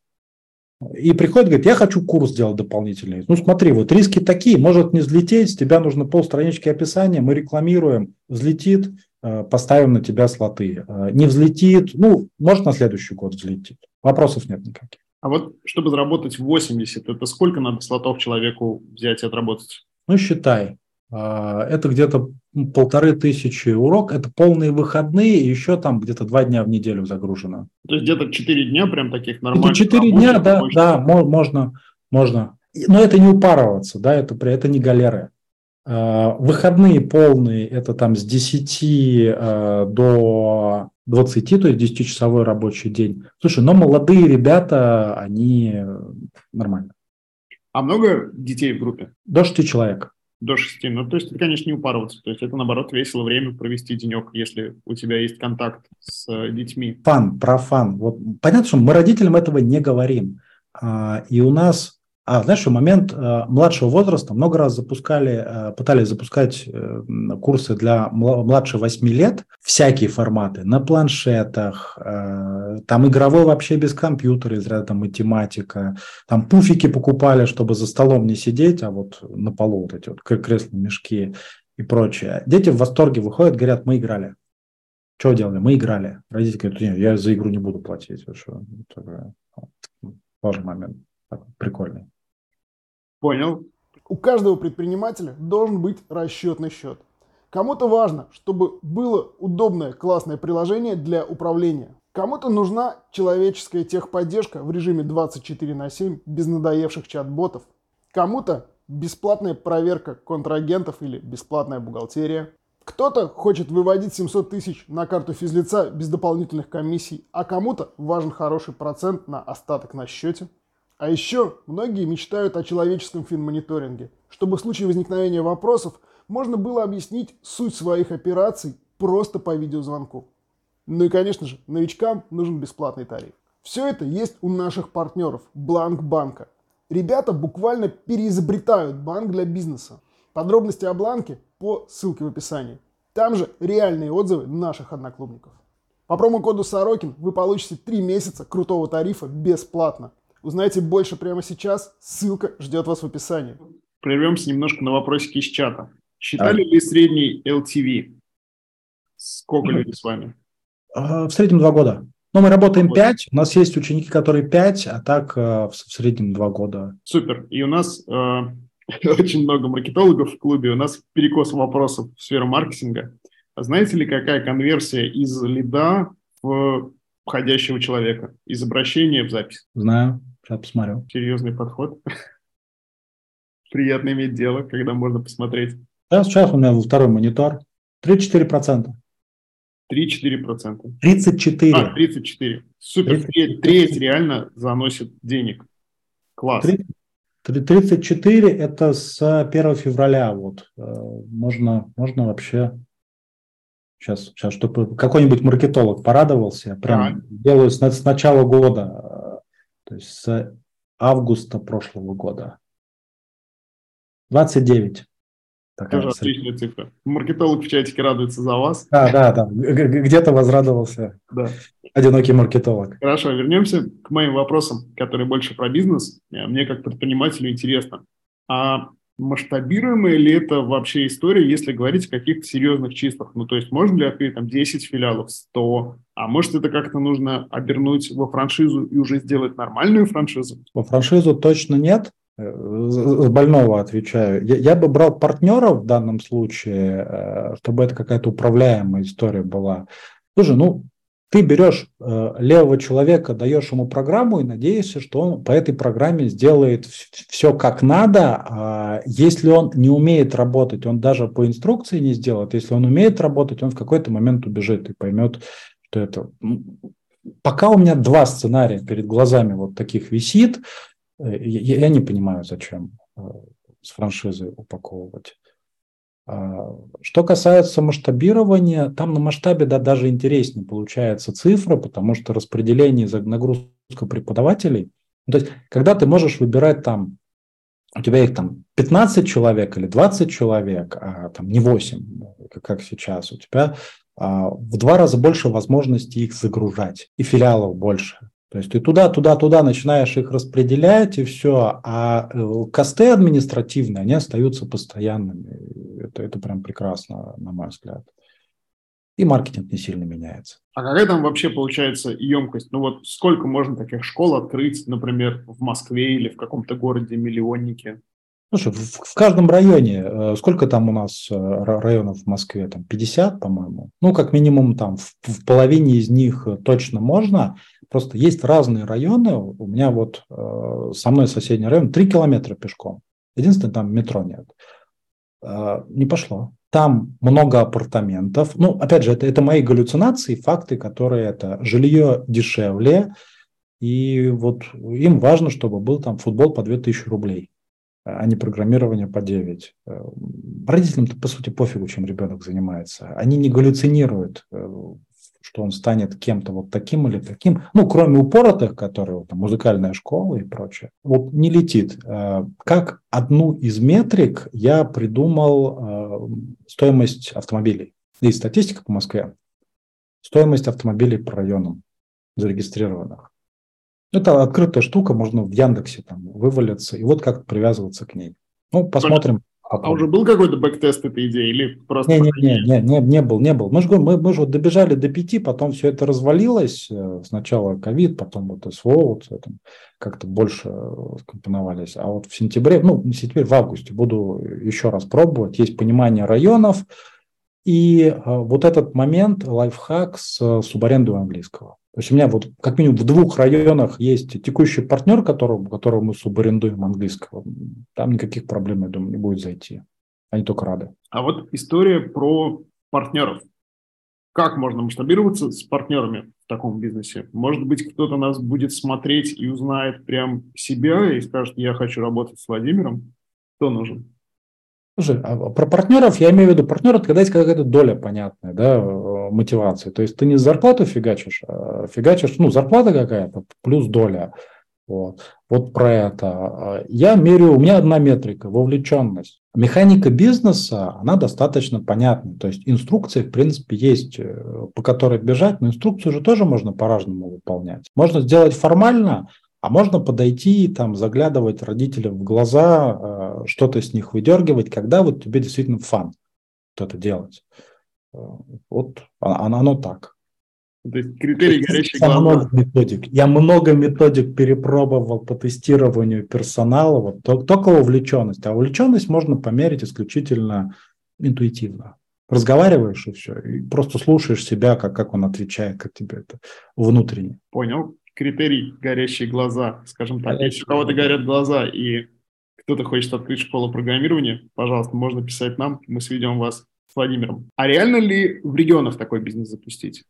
И приходит, говорит, я хочу курс сделать дополнительный. Ну смотри, вот риски такие, может не взлететь, с тебя нужно полстранички описания, мы рекламируем, взлетит, э, поставим на тебя слоты. Э, не взлетит, ну, может на следующий год взлетит. Вопросов нет никаких. А вот чтобы заработать 80, это сколько надо слотов человеку взять и отработать? Ну, считай. Э, это где-то полторы тысячи урок, это полные выходные, и еще там где-то два дня в неделю загружено. То есть где-то четыре дня прям таких нормальных? Четыре дня, да, мощных. да, можно, можно. Но это не упарываться, да, это, это не галеры. А, выходные полные, это там с 10 а, до 20, то есть 10-часовой рабочий день. Слушай, но молодые ребята, они нормально. А много детей в группе? До 6 человек до 6. Ну, то есть это, конечно, не упарываться. То есть это, наоборот, весело время провести денек, если у тебя есть контакт с э, детьми. Фан, про фан. Вот понятно, что мы родителям этого не говорим. А, и у нас а знаешь, в момент э, младшего возраста много раз запускали, э, пытались запускать э, курсы для младше 8 лет, всякие форматы, на планшетах, э, там игровой вообще без компьютера, из ряда математика, там пуфики покупали, чтобы за столом не сидеть, а вот на полу вот эти вот кресла, мешки и прочее. Дети в восторге выходят, говорят, мы играли. Что делали? Мы играли. Родители говорят, нет, я за игру не буду платить. Что? Важный момент. Прикольный. Понял. У каждого предпринимателя должен быть расчетный счет. Кому-то важно, чтобы было удобное, классное приложение для управления. Кому-то нужна человеческая техподдержка в режиме 24 на 7 без надоевших чат-ботов. Кому-то бесплатная проверка контрагентов или бесплатная бухгалтерия. Кто-то хочет выводить 700 тысяч на карту физлица без дополнительных комиссий, а кому-то важен хороший процент на остаток на счете. А еще многие мечтают о человеческом финмониторинге, чтобы в случае возникновения вопросов можно было объяснить суть своих операций просто по видеозвонку. Ну и, конечно же, новичкам нужен бесплатный тариф. Все это есть у наших партнеров Бланк Банка. Ребята буквально переизобретают банк для бизнеса. Подробности о Бланке по ссылке в описании. Там же реальные отзывы наших одноклубников. По промокоду Сорокин вы получите 3 месяца крутого тарифа бесплатно. Узнайте больше прямо сейчас. Ссылка ждет вас в описании. Прервемся немножко на вопросики из чата. Считали а. ли средний LTV? Сколько люди с вами? А, в среднем два года. Но мы работаем пять. У нас есть ученики, которые пять, а так э, в среднем два года. Супер. И у нас э, *laughs* очень много маркетологов в клубе. У нас перекос вопросов в сферу маркетинга. А знаете ли, какая конверсия из лида в входящего человека, из обращения в запись? Знаю. Сейчас посмотрю. Серьезный подход. *laughs* Приятно иметь дело, когда можно посмотреть. Сейчас, сейчас у меня второй монитор. 3-4%. 3-4%. 34. А, 34. Супер. 34. Треть реально заносит денег. Класс. 34 это с 1 февраля. Вот. Э, можно, можно вообще сейчас, сейчас чтобы какой-нибудь маркетолог порадовался, прям а. делаю с, с начала года то есть с августа прошлого года. 29. Такая Тоже отличная цифра. Маркетолог в чатике радуется за вас. Да, да, да. Где-то возрадовался да. одинокий маркетолог. Хорошо, вернемся к моим вопросам, которые больше про бизнес. Мне как предпринимателю интересно. А масштабируемая ли это вообще история, если говорить о каких-то серьезных числах? Ну, то есть можно ли открыть там 10 филиалов, 100? А может это как-то нужно обернуть во франшизу и уже сделать нормальную франшизу? Во франшизу точно нет. С больного отвечаю. Я, я бы брал партнеров в данном случае, э, чтобы это какая-то управляемая история была. Слушай, ну, Ты берешь э, левого человека, даешь ему программу и надеешься, что он по этой программе сделает все как надо. А если он не умеет работать, он даже по инструкции не сделает. Если он умеет работать, он в какой-то момент убежит и поймет, что это... Пока у меня два сценария перед глазами вот таких висит, э, я, я не понимаю, зачем э, с франшизой упаковывать. А, что касается масштабирования, там на масштабе да, даже интереснее получается цифра, потому что распределение за нагрузку преподавателей, ну, то есть когда ты можешь выбирать там, у тебя их там 15 человек или 20 человек, а там не 8, как сейчас, у тебя а, в два раза больше возможностей их загружать, и филиалов больше. То есть ты туда, туда, туда начинаешь их распределять, и все. А э, косты административные, они остаются постоянными. Это, это прям прекрасно, на мой взгляд. И маркетинг не сильно меняется. А какая там вообще получается емкость? Ну вот сколько можно таких школ открыть, например, в Москве или в каком-то городе-миллионнике? Слушай, в, в каждом районе, э, сколько там у нас э, районов в Москве? Там 50, по-моему. Ну, как минимум там в, в половине из них точно можно. Просто есть разные районы. У меня вот э, со мной соседний район 3 километра пешком. Единственное, там метро нет. Э, не пошло. Там много апартаментов. Ну, опять же, это, это мои галлюцинации, факты, которые это жилье дешевле. И вот им важно, чтобы был там футбол по 2000 рублей а не программирование по 9. Э, родителям-то, по сути, пофигу, чем ребенок занимается. Они не галлюцинируют, э, что он станет кем-то вот таким или таким. Ну, кроме упоротых, которые там, музыкальная школа и прочее. Вот не летит. Э, как одну из метрик я придумал стоимость автомобилей. Есть статистика по Москве. Стоимость автомобилей по районам зарегистрированных. Это открытая штука, можно в Яндексе там вывалиться и вот как привязываться к ней. Ну, посмотрим. А, уже был какой-то бэктест этой идеи или просто... Не, не, не, не, не, не был, не был. Мы же, мы, мы же вот добежали до пяти, потом все это развалилось. Э, сначала ковид, потом вот СВО, вот это как-то больше скомпоновались. А вот в сентябре, ну, в сентябре, в августе буду еще раз пробовать. Есть понимание районов. И э, вот этот момент, лайфхак с субарендой английского. То есть у меня вот как минимум в двух районах есть текущий партнер, которого, которого мы субарендуем английского. Там никаких проблем, я думаю, не будет зайти. Они только рады. А вот история про партнеров. Как можно масштабироваться с партнерами в таком бизнесе? Может быть, кто-то нас будет смотреть и узнает прям себя и скажет, я хочу работать с Владимиром. Кто нужен? Слушай, а про партнеров я имею в виду партнер, это когда есть какая-то доля понятная, да, э, мотивации. То есть ты не зарплату фигачишь, а фигачишь, ну, зарплата какая-то плюс доля. Вот. вот про это. Я меряю, у меня одна метрика – вовлеченность. Механика бизнеса, она достаточно понятна. То есть инструкция, в принципе, есть, э, по которой бежать, но инструкцию же тоже можно по-разному выполнять. Можно сделать формально, а можно подойти, там, заглядывать родителям в глаза, э, что-то с них выдергивать, когда вот тебе действительно фан вот это делать. Э, вот оно, оно так. То есть критерий горящий глаза. Много методик. Я много методик перепробовал по тестированию персонала. Вот только увлеченность. А увлеченность можно померить исключительно интуитивно. Разговариваешь и все. И просто слушаешь себя, как, как он отвечает, как тебе это внутренне. Понял критерий горящие глаза, скажем так. Если у кого-то горят глаза и кто-то хочет открыть школу программирования, пожалуйста, можно писать нам, мы сведем вас с Владимиром. А реально ли в регионах такой бизнес запустить?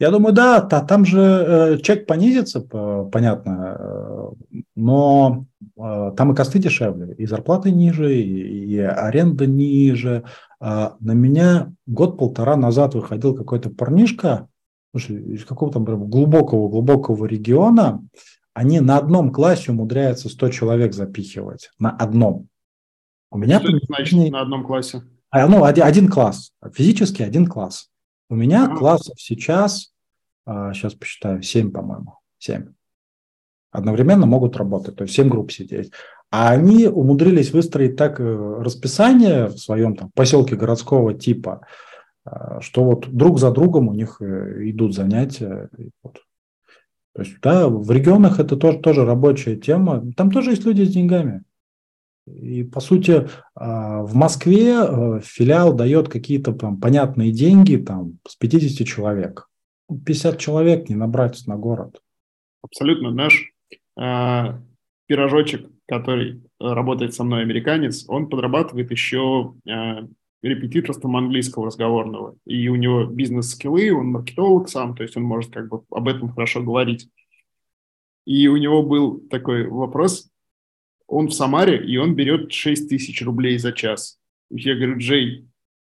Я думаю, да, та, там же э, чек понизится, по, понятно, э, но э, там и косты дешевле, и зарплаты ниже, и, и аренда ниже. Э, на меня год-полтора назад выходил какой-то парнишка, слушай, из какого-то глубокого-глубокого региона, они на одном классе умудряются 100 человек запихивать. На одном. У меня Что это значит на одном классе? А, ну, один, один класс. Физически один класс. У меня а. классов сейчас, а, сейчас посчитаю, 7, по-моему. 7. Одновременно могут работать, то есть 7 групп сидеть. А они умудрились выстроить так э, расписание в своем там, поселке городского типа, а, что вот друг за другом у них э, идут занятия. Вот. То есть, да, в регионах это тоже, тоже рабочая тема. Там тоже есть люди с деньгами. И, по сути, а, в Москве э, филиал дает какие-то там понятные деньги там, с 50 человек. 50 человек не набрать на город. Абсолютно. Наш э, пирожочек, который работает со мной американец, он подрабатывает еще э, репетиторством английского разговорного. И у него бизнес-скиллы, он маркетолог сам, то есть он может как бы об этом хорошо говорить. И у него был такой вопрос, он в Самаре, и он берет 6 тысяч рублей за час. Я говорю, Джей,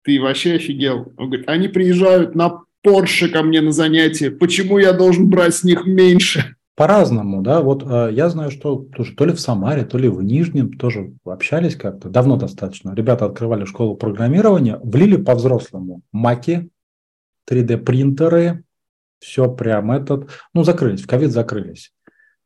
ты вообще офигел? Он говорит, они приезжают на Порше ко мне на занятия, почему я должен брать с них меньше? По-разному, да. Вот э, я знаю, что тоже то ли в Самаре, то ли в Нижнем тоже общались как-то, давно достаточно. Ребята открывали школу программирования, влили по-взрослому маки, 3D-принтеры, все прям этот, ну, закрылись, в ковид закрылись.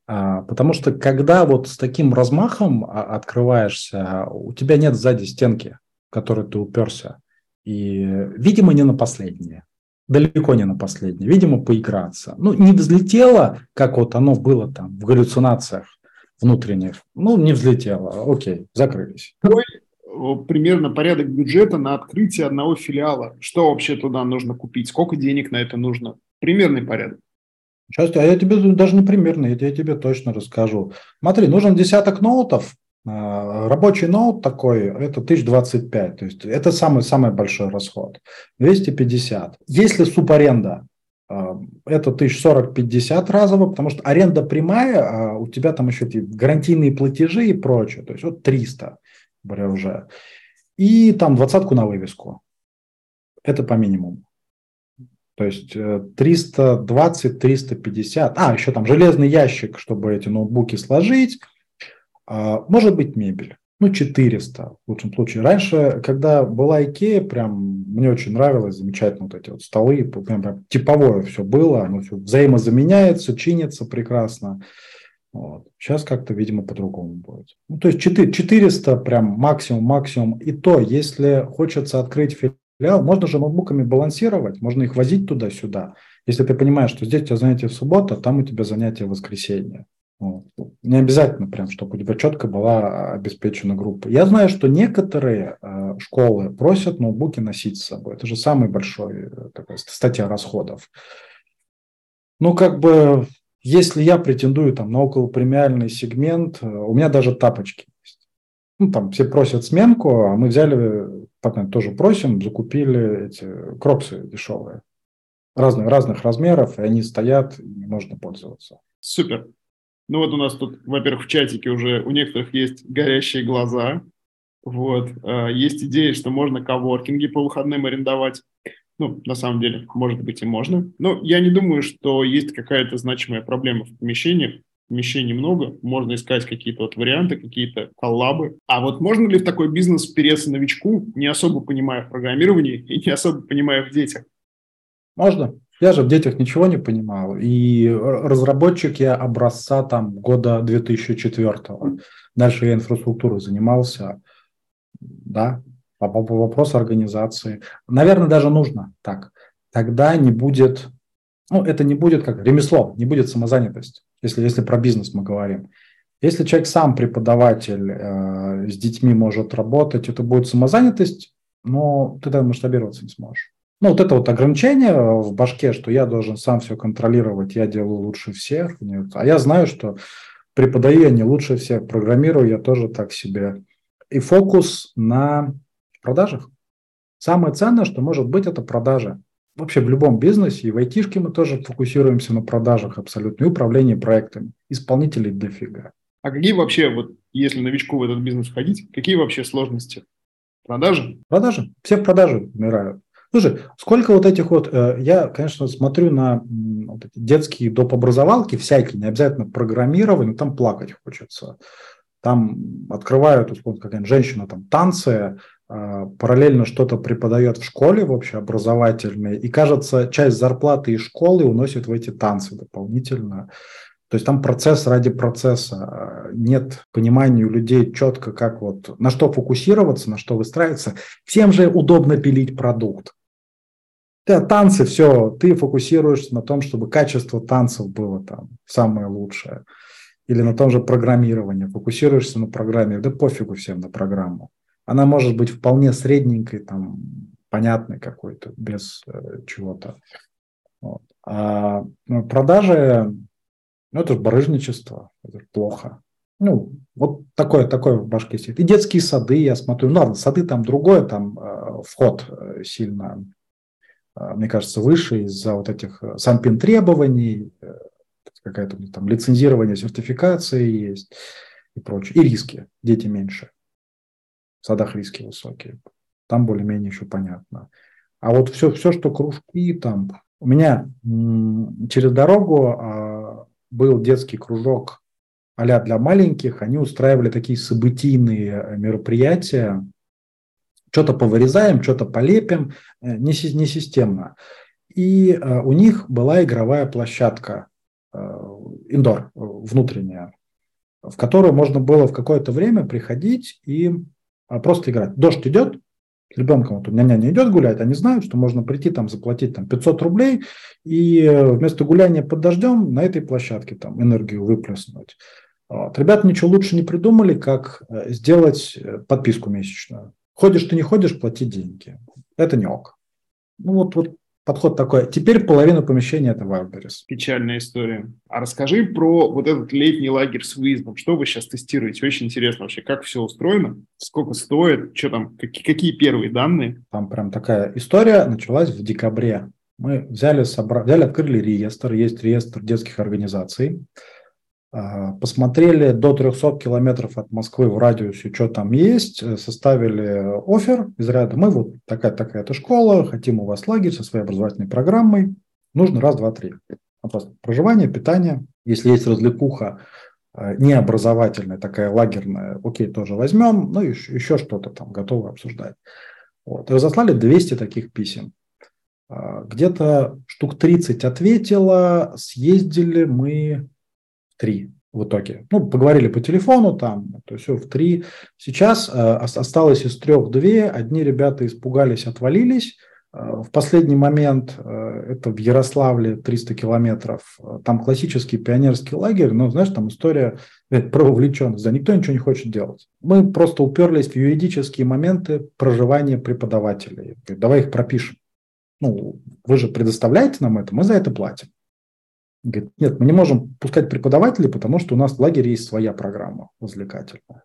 А, потому что когда вот с таким размахом а, открываешься, у тебя нет сзади стенки, в которой ты уперся. И, видимо, не на последнее далеко не на последнее. Видимо, поиграться. Ну, не взлетело, как вот оно было там в галлюцинациях внутренних. Ну, не взлетело. Окей, закрылись. Какой примерно порядок бюджета на открытие одного филиала? Что вообще туда нужно купить? Сколько денег на это нужно? Примерный порядок. Сейчас, а я тебе даже не примерно, я тебе точно расскажу. Смотри, нужен десяток ноутов, Рабочий ноут такой, это 1025, то есть это самый-самый большой расход. 250. Если субаренда, а, это 1040-50 разово, потому что аренда прямая, а у тебя там еще эти гарантийные платежи и прочее, то есть вот 300 говоря, уже. И там двадцатку на вывеску. Это по минимуму. То есть 320, 350. А, еще там железный ящик, чтобы эти ноутбуки сложить а, может быть мебель. Ну, 400 в лучшем случае. Раньше, когда была Икея, прям мне очень нравилось, замечательно вот эти вот столы, прям, прям типовое все было, оно все взаимозаменяется, чинится прекрасно. Вот. Сейчас как-то, видимо, по-другому будет. Ну, то есть 4, 400 прям максимум, максимум. И то, если хочется открыть филиал, можно же ноутбуками балансировать, можно их возить туда-сюда. Если ты понимаешь, что здесь у тебя занятие в субботу, а там у тебя занятие в воскресенье. Не обязательно прям, чтобы у тебя четко была обеспечена группа. Я знаю, что некоторые э, школы просят ноутбуки носить с собой. Это же самый большой э, такая статья расходов. Ну, как бы, если я претендую там на околопремиальный сегмент, э, у меня даже тапочки есть. Ну, там все просят сменку, а мы взяли, потом тоже просим, закупили эти кроксы дешевые. Разных, разных размеров, и они стоят, и можно пользоваться. Супер. Ну вот у нас тут, во-первых, в чатике уже у некоторых есть горящие глаза. Вот. А, есть идея, что можно коворкинги по выходным арендовать. Ну, на самом деле, может быть и можно. Но я не думаю, что есть какая-то значимая проблема в помещениях. Помещений много, можно искать какие-то вот варианты, какие-то коллабы. А вот можно ли в такой бизнес впереться новичку, не особо понимая в программировании и не особо понимая в детях? Можно. Я же в детях ничего не понимал. И разработчик я образца там года 2004. Дальше я инфраструктурой занимался. Да, по, по вопросу организации. Наверное, даже нужно так. Тогда не будет, ну, это не будет как ремесло, не будет самозанятость, если, если про бизнес мы говорим. Если человек сам преподаватель э, с детьми может работать, это будет самозанятость, но ты тогда масштабироваться не сможешь. Ну, вот это вот ограничение в башке, что я должен сам все контролировать, я делаю лучше всех. Нет. А я знаю, что преподаю я не лучше всех, программирую я тоже так себе. И фокус на продажах. Самое ценное, что может быть, это продажа. Вообще в любом бизнесе, и в айтишке мы тоже фокусируемся на продажах абсолютно, и управлении проектами. Исполнителей дофига. А какие вообще, вот если новичку в этот бизнес входить, какие вообще сложности? Продажи? Продажи. Все в продажи умирают. Слушай, сколько вот этих вот, э, я, конечно, смотрю на вот эти детские доп. образовалки всякие, не обязательно программирование, там плакать хочется. Там открывают, условно, какая-нибудь женщина, там танцы, э, параллельно что-то преподает в школе в общеобразовательной, и, кажется, часть зарплаты из школы уносит в эти танцы дополнительно. То есть там процесс ради процесса. Нет понимания у людей четко, как вот на что фокусироваться, на что выстраиваться. Всем же удобно пилить продукт. Да, танцы, все, ты фокусируешься на том, чтобы качество танцев было там самое лучшее. Или на том же программировании, фокусируешься на программе, да пофигу всем на программу. Она может быть вполне средненькой, там, понятной какой-то, без э, чего-то. Вот. А ну, продажи, ну, это же барыжничество, это плохо. Ну, вот такое, такое в башке сидит. И детские сады, я смотрю, ну ладно, сады там другое, там э, вход э, сильно, мне кажется, выше из-за вот этих э, санпин требований, э, какая-то там лицензирование, сертификации есть и прочее. И риски, дети меньше. В садах риски высокие. Там более-менее еще понятно. А вот все, все, что кружки там... У меня через дорогу а, был детский кружок а для маленьких, они устраивали такие событийные э, мероприятия, что-то повырезаем, что-то полепим, э, не, не системно. И э, у них была игровая площадка, индор, внутренняя, в которую можно было в какое-то время приходить и просто играть. Дождь идет, с ребенком, вот у меня няня идет гулять, они знают, что можно прийти там заплатить там 500 рублей и вместо гуляния под дождем на этой площадке там энергию выплеснуть. Вот. Ребята ничего лучше не придумали, как э, сделать э, подписку месячную. Ходишь ты не ходишь, плати деньги. Это не ок. Ну вот, вот подход такой. Теперь половина помещения это Wildberries. Печальная история. А расскажи про вот этот летний лагерь с выездом. Что вы сейчас тестируете? Очень интересно вообще, как все устроено, сколько стоит, что там, какие, какие первые данные? Там прям такая история началась в декабре. Мы взяли, собра... взяли, открыли реестр, есть реестр детских организаций. Посмотрели до 300 километров от Москвы в радиусе, что там есть, э, составили офер из ряда. Мы вот такая-такая-то школа, хотим у вас лагерь со своей образовательной программой. Нужно раз, два, три. Просто проживание, питание. Если есть развлекуха, э, необразовательная, такая лагерная, окей, тоже возьмем. Ну, еще, еще что-то там готовы обсуждать. Вот. Разослали 200 таких писем. А, где-то штук 30 ответила, съездили мы три в итоге. Ну, поговорили по телефону там, то есть все в три. Сейчас э, осталось из трех две. Одни ребята испугались, отвалились. Э, в последний момент, э, это в Ярославле 300 километров, э, там классический пионерский лагерь, но, знаешь, там история про вовлеченность, да, никто ничего не хочет делать. Мы просто уперлись в юридические моменты проживания преподавателей. Давай их пропишем. Ну, вы же предоставляете нам это, мы за это платим. Говорит, нет, мы не можем пускать преподавателей, потому что у нас в лагере есть своя программа развлекательная.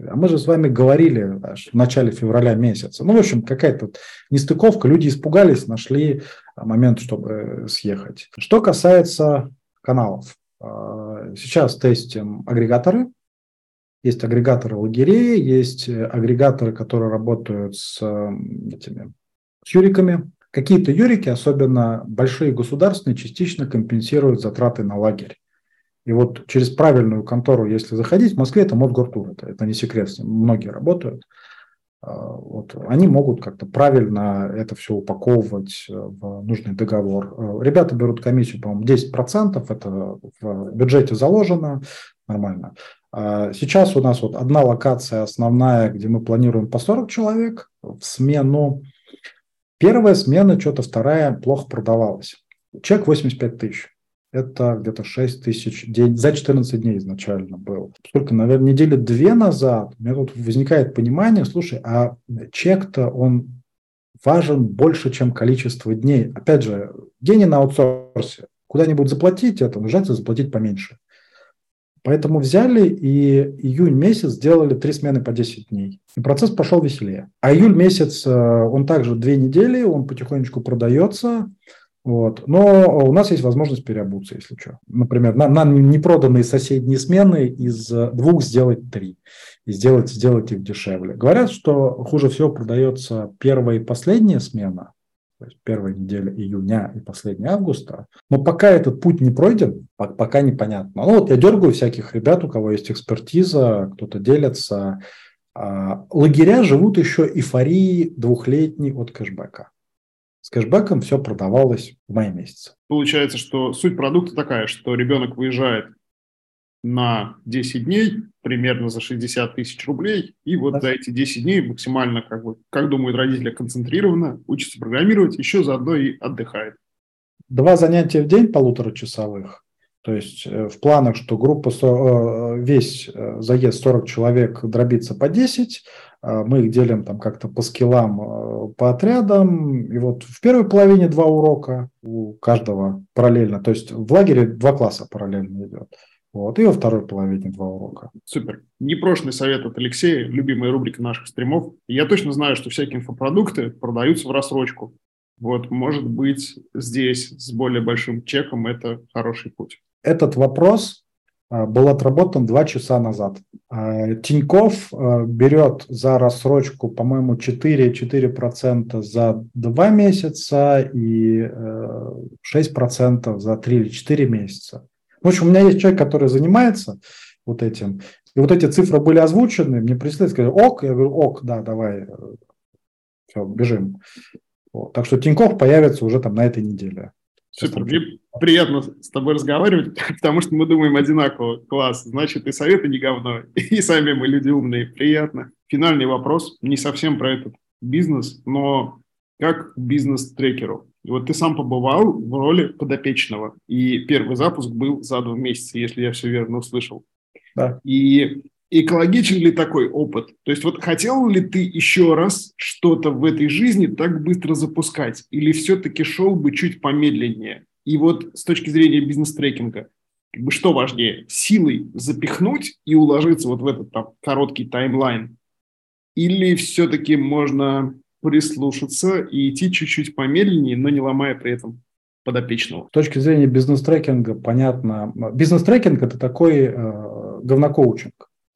А мы же с вами говорили аж в начале февраля месяца. Ну, в общем, какая-то нестыковка. Люди испугались, нашли момент, чтобы съехать. Что касается каналов. А, сейчас тестим агрегаторы. Есть агрегаторы лагерей, есть агрегаторы, которые работают с этими с юриками, Какие-то юрики, особенно большие государственные, частично компенсируют затраты на лагерь. И вот через правильную контору, если заходить, в Москве это Мосгортур, это, это не секрет, многие работают. А, вот, они могут как-то правильно это все упаковывать в нужный договор. А, ребята берут комиссию, по-моему, 10%, это в бюджете заложено, нормально. А, сейчас у нас вот одна локация основная, где мы планируем по 40 человек в смену. Первая смена, что-то вторая плохо продавалась. Чек 85 тысяч. Это где-то 6 тысяч день, за 14 дней изначально был. Сколько, наверное, недели две назад у меня тут возникает понимание, слушай, а чек-то он важен больше, чем количество дней. Опять же, деньги на аутсорсе. Куда-нибудь заплатить это, нужно заплатить поменьше. Поэтому взяли и июнь месяц сделали три смены по 10 дней. И процесс пошел веселее. А июль месяц, э, он также две недели, он потихонечку продается. Вот. Но у нас есть возможность переобуться, если что. Например, на, на непроданные соседние смены из двух сделать три. И сделать, сделать их дешевле. Говорят, что хуже всего продается первая и последняя смена то есть первая неделя июня и последняя августа. Но пока этот путь не пройден, пока непонятно. Ну вот я дергаю всяких ребят, у кого есть экспертиза, кто-то делится. А, лагеря живут еще эйфорией двухлетней от кэшбэка. С кэшбэком все продавалось в мае месяце. Получается, что суть продукта такая, что ребенок выезжает на 10 дней, примерно за 60 тысяч рублей, и вот да. за эти 10 дней максимально, как, бы, как думают родители, концентрированно учится программировать, еще заодно и отдыхает. Два занятия в день полуторачасовых, То есть э, в планах, что группа, э, весь э, заезд 40 человек дробится по 10, а мы их делим там как-то по скиллам, по отрядам. И вот в первой половине два урока у каждого параллельно. То есть в лагере два класса параллельно идет. Вот, и во второй половине два урока. Супер. Непрошенный совет от Алексея, любимая рубрика наших стримов. Я точно знаю, что всякие инфопродукты продаются в рассрочку. Вот, может быть, здесь с более большим чеком это хороший путь. Этот вопрос а, был отработан два часа назад. А, Тиньков а, берет за рассрочку, по-моему, 4-4% за два месяца и 6% за 3 или 4 месяца. В общем, у меня есть человек, который занимается вот этим. И вот эти цифры были озвучены, мне прислали, сказали, ок, я говорю, ок, да, давай, все, бежим. Вот. Так что Тиньков появится уже там на этой неделе. Супер, мне приятно с тобой разговаривать, *laughs* потому что мы думаем одинаково. Класс, значит, и советы не говно, *laughs* и сами мы люди умные. Приятно. Финальный вопрос, не совсем про этот бизнес, но как бизнес-трекеру. И вот ты сам побывал в роли подопечного, и первый запуск был за два месяца, если я все верно услышал. Да. И экологичен ли такой опыт? То есть вот хотел ли ты еще раз что-то в этой жизни так быстро запускать? Или все-таки шел бы чуть помедленнее? И вот с точки зрения бизнес-трекинга, как бы что важнее, силой запихнуть и уложиться вот в этот там короткий таймлайн? Или все-таки можно прислушаться и идти чуть-чуть помедленнее, но не ломая при этом подопечного? С точки зрения бизнес-трекинга, понятно. Бизнес-трекинг – это такой э, говнокоучинг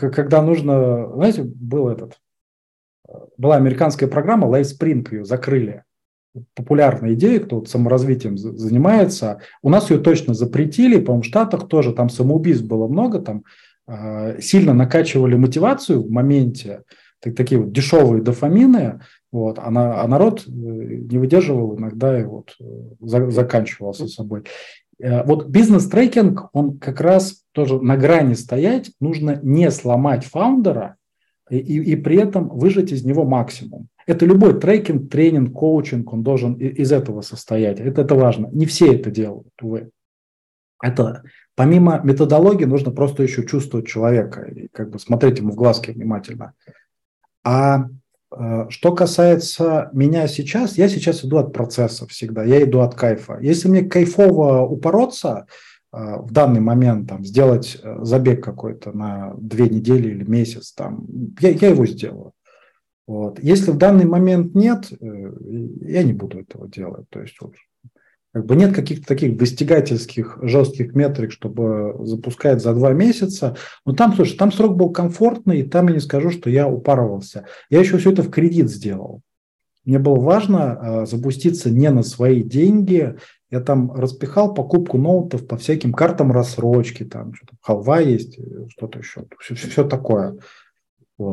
когда нужно, знаете, был этот, была американская программа Life Spring, ее закрыли. Популярная идея, кто вот саморазвитием занимается. У нас ее точно запретили, по-моему, в Штатах тоже, там самоубийств было много, там э, сильно накачивали мотивацию в моменте, так, такие вот дешевые дофамины, вот, а, на, а народ э, не выдерживал иногда и вот э, за, заканчивался собой. Э, вот бизнес-трекинг, он как раз тоже на грани стоять, нужно не сломать фаундера и, и, и при этом выжать из него максимум. Это любой трекинг, тренинг, коучинг, он должен из этого состоять. Это, это важно. Не все это делают, увы. Это помимо методологии нужно просто еще чувствовать человека и как бы смотреть ему в глазки внимательно. А Э, что касается меня сейчас, я сейчас иду от процесса всегда, я иду от кайфа. Если мне кайфово упороться э, в данный момент, там, сделать э, забег какой-то на две недели или месяц, там, я, я его сделаю. Вот. Если в данный момент нет, я не буду этого делать. То есть вот, как бы нет каких-то таких достигательских жестких метрик, чтобы запускать за два месяца. Но там, слушай, там срок был комфортный, и там я не скажу, что я упарывался. Я еще все это в кредит сделал. Мне было важно э, запуститься не на свои деньги. Я там распихал покупку ноутов по всяким картам рассрочки, там что-то халва есть, э, что-то еще, все, все такое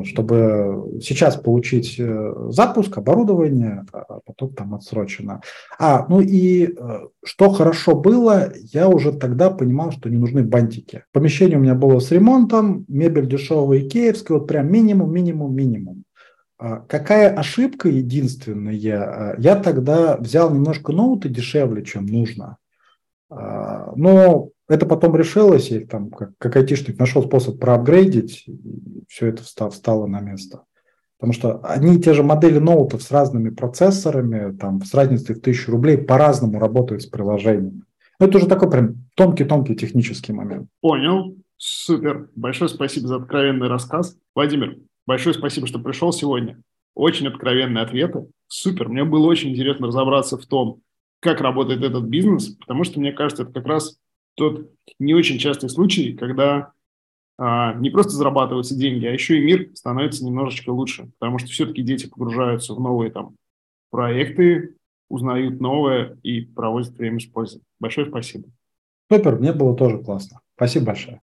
чтобы сейчас получить э, запуск, оборудование, а, а потом там отсрочено. А, ну и э, что хорошо было, я уже тогда понимал, что не нужны бантики. Помещение у меня было с ремонтом, мебель дешевая икеевская, вот прям минимум, минимум, минимум. А какая ошибка единственная? Я тогда взял немножко ноуты дешевле, чем нужно. Но это потом решилось, и там как, как айтишник нашел способ проапгрейдить, и все это встало, встало на место. Потому что одни и те же модели ноутов с разными процессорами, там, с разницей в тысячу рублей, по-разному работают с приложениями. Но это уже такой прям тонкий-тонкий технический момент. Понял. Супер. Большое спасибо за откровенный рассказ. Владимир, большое спасибо, что пришел сегодня. Очень откровенные ответы. Супер. Мне было очень интересно разобраться в том, как работает этот бизнес, потому что, мне кажется, это как раз тот не очень частый случай, когда а, не просто зарабатываются деньги, а еще и мир становится немножечко лучше, потому что все-таки дети погружаются в новые там проекты, узнают новое и проводят время с пользой. Большое спасибо. Супер, мне было тоже классно. Спасибо большое.